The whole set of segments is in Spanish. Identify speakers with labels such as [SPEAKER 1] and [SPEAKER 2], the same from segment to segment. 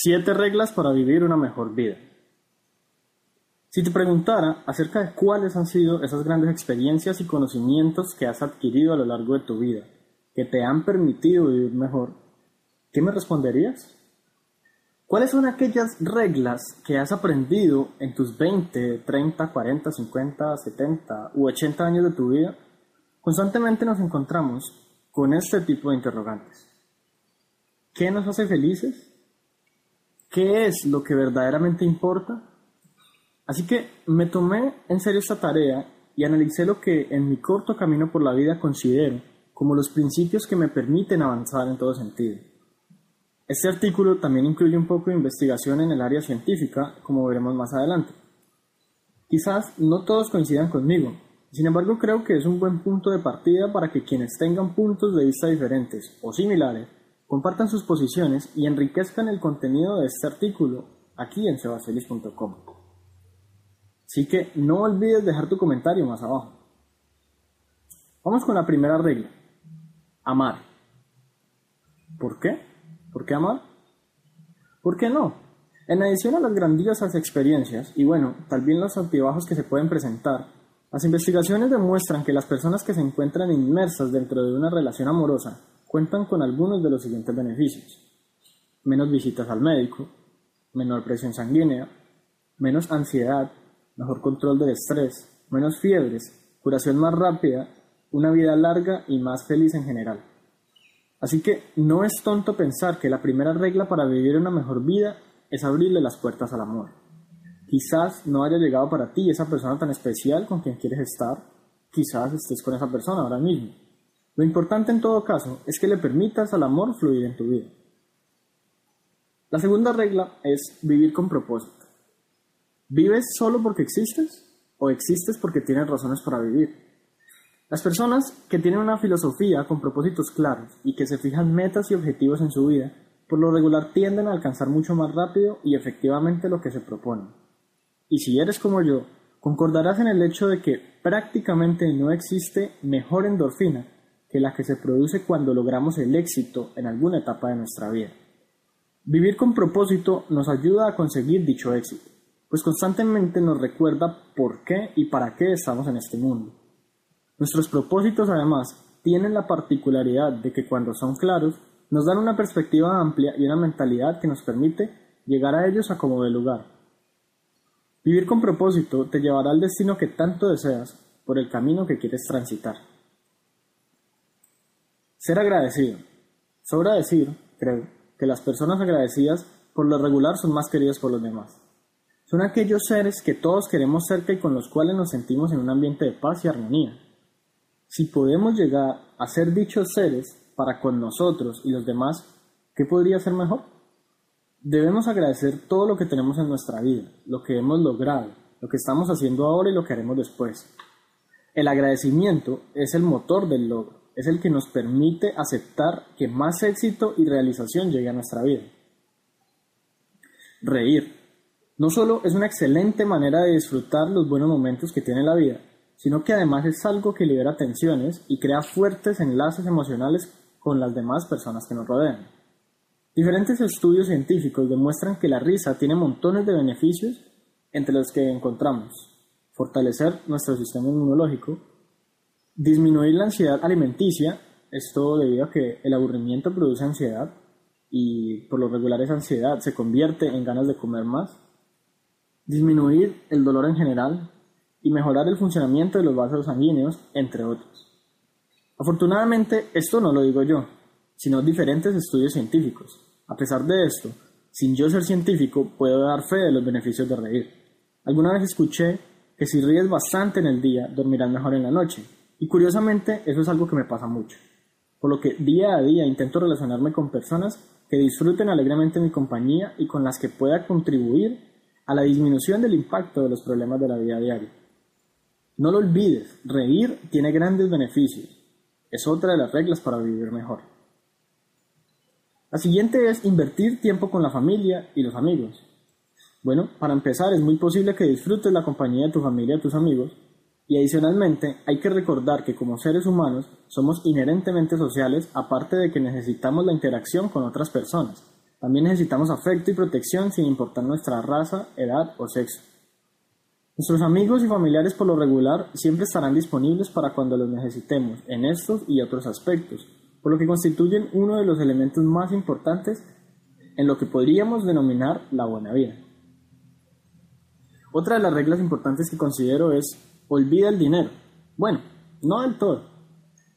[SPEAKER 1] Siete reglas para vivir una mejor vida. Si te preguntara acerca de cuáles han sido esas grandes experiencias y conocimientos que has adquirido a lo largo de tu vida, que te han permitido vivir mejor, ¿qué me responderías? ¿Cuáles son aquellas reglas que has aprendido en tus 20, 30, 40, 50, 70 u 80 años de tu vida? Constantemente nos encontramos con este tipo de interrogantes. ¿Qué nos hace felices? Qué es lo que verdaderamente importa. Así que me tomé en serio esta tarea y analicé lo que en mi corto camino por la vida considero como los principios que me permiten avanzar en todo sentido. Este artículo también incluye un poco de investigación en el área científica, como veremos más adelante. Quizás no todos coincidan conmigo, sin embargo creo que es un buen punto de partida para que quienes tengan puntos de vista diferentes o similares compartan sus posiciones y enriquezcan el contenido de este artículo aquí en sebacelis.com. Así que no olvides dejar tu comentario más abajo. Vamos con la primera regla. Amar. ¿Por qué? ¿Por qué amar? ¿Por qué no? En adición a las grandiosas experiencias y bueno, tal vez los altibajos que se pueden presentar, las investigaciones demuestran que las personas que se encuentran inmersas dentro de una relación amorosa cuentan con algunos de los siguientes beneficios. Menos visitas al médico, menor presión sanguínea, menos ansiedad, mejor control del estrés, menos fiebres, curación más rápida, una vida larga y más feliz en general. Así que no es tonto pensar que la primera regla para vivir una mejor vida es abrirle las puertas al amor. Quizás no haya llegado para ti esa persona tan especial con quien quieres estar, quizás estés con esa persona ahora mismo lo importante en todo caso es que le permitas al amor fluir en tu vida. La segunda regla es vivir con propósito. ¿Vives solo porque existes o existes porque tienes razones para vivir? Las personas que tienen una filosofía con propósitos claros y que se fijan metas y objetivos en su vida, por lo regular tienden a alcanzar mucho más rápido y efectivamente lo que se proponen. Y si eres como yo, concordarás en el hecho de que prácticamente no existe mejor endorfina que la que se produce cuando logramos el éxito en alguna etapa de nuestra vida. Vivir con propósito nos ayuda a conseguir dicho éxito, pues constantemente nos recuerda por qué y para qué estamos en este mundo. Nuestros propósitos además tienen la particularidad de que cuando son claros nos dan una perspectiva amplia y una mentalidad que nos permite llegar a ellos a como de lugar. Vivir con propósito te llevará al destino que tanto deseas por el camino que quieres transitar. Ser agradecido. Sobra decir, creo, que las personas agradecidas por lo regular son más queridas por los demás. Son aquellos seres que todos queremos cerca y con los cuales nos sentimos en un ambiente de paz y armonía. Si podemos llegar a ser dichos seres para con nosotros y los demás, ¿qué podría ser mejor? Debemos agradecer todo lo que tenemos en nuestra vida, lo que hemos logrado, lo que estamos haciendo ahora y lo que haremos después. El agradecimiento es el motor del logro es el que nos permite aceptar que más éxito y realización llegue a nuestra vida. Reír. No solo es una excelente manera de disfrutar los buenos momentos que tiene la vida, sino que además es algo que libera tensiones y crea fuertes enlaces emocionales con las demás personas que nos rodean. Diferentes estudios científicos demuestran que la risa tiene montones de beneficios entre los que encontramos fortalecer nuestro sistema inmunológico, Disminuir la ansiedad alimenticia, esto debido a que el aburrimiento produce ansiedad y por lo regular esa ansiedad se convierte en ganas de comer más. Disminuir el dolor en general y mejorar el funcionamiento de los vasos sanguíneos, entre otros. Afortunadamente, esto no lo digo yo, sino diferentes estudios científicos. A pesar de esto, sin yo ser científico, puedo dar fe de los beneficios de reír. Alguna vez escuché que si ríes bastante en el día, dormirás mejor en la noche, y curiosamente, eso es algo que me pasa mucho. Por lo que día a día intento relacionarme con personas que disfruten alegremente mi compañía y con las que pueda contribuir a la disminución del impacto de los problemas de la vida diaria. No lo olvides, reír tiene grandes beneficios. Es otra de las reglas para vivir mejor. La siguiente es invertir tiempo con la familia y los amigos. Bueno, para empezar es muy posible que disfrutes la compañía de tu familia y tus amigos, y adicionalmente, hay que recordar que como seres humanos somos inherentemente sociales, aparte de que necesitamos la interacción con otras personas. También necesitamos afecto y protección sin importar nuestra raza, edad o sexo. Nuestros amigos y familiares por lo regular siempre estarán disponibles para cuando los necesitemos en estos y otros aspectos, por lo que constituyen uno de los elementos más importantes en lo que podríamos denominar la buena vida. Otra de las reglas importantes que considero es olvida el dinero. Bueno, no del todo.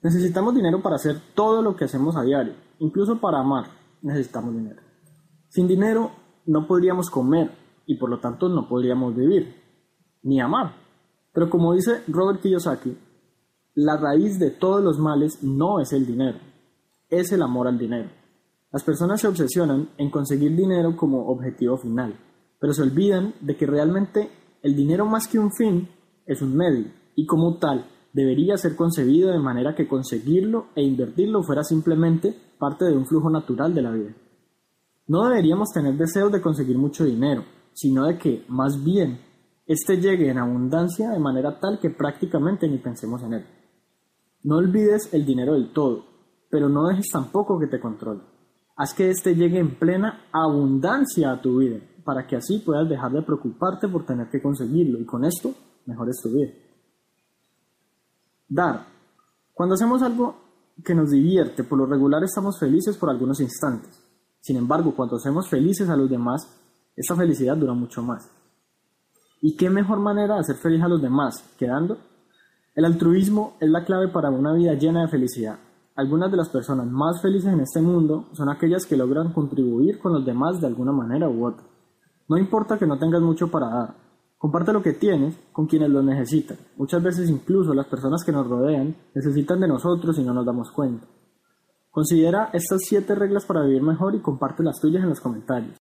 [SPEAKER 1] Necesitamos dinero para hacer todo lo que hacemos a diario, incluso para amar necesitamos dinero. Sin dinero no podríamos comer y por lo tanto no podríamos vivir, ni amar. Pero como dice Robert Kiyosaki, la raíz de todos los males no es el dinero, es el amor al dinero. Las personas se obsesionan en conseguir dinero como objetivo final, pero se olvidan de que realmente el dinero más que un fin es un medio y como tal debería ser concebido de manera que conseguirlo e invertirlo fuera simplemente parte de un flujo natural de la vida. No deberíamos tener deseos de conseguir mucho dinero, sino de que, más bien, éste llegue en abundancia de manera tal que prácticamente ni pensemos en él. No olvides el dinero del todo, pero no dejes tampoco que te controle. Haz que éste llegue en plena abundancia a tu vida, para que así puedas dejar de preocuparte por tener que conseguirlo y con esto mejores tu vida. Dar. Cuando hacemos algo que nos divierte, por lo regular estamos felices por algunos instantes. Sin embargo, cuando hacemos felices a los demás, esa felicidad dura mucho más. ¿Y qué mejor manera de hacer feliz a los demás que dando? El altruismo es la clave para una vida llena de felicidad. Algunas de las personas más felices en este mundo son aquellas que logran contribuir con los demás de alguna manera u otra. No importa que no tengas mucho para dar, comparte lo que tienes con quienes lo necesitan. Muchas veces incluso las personas que nos rodean necesitan de nosotros y no nos damos cuenta. Considera estas 7 reglas para vivir mejor y comparte las tuyas en los comentarios.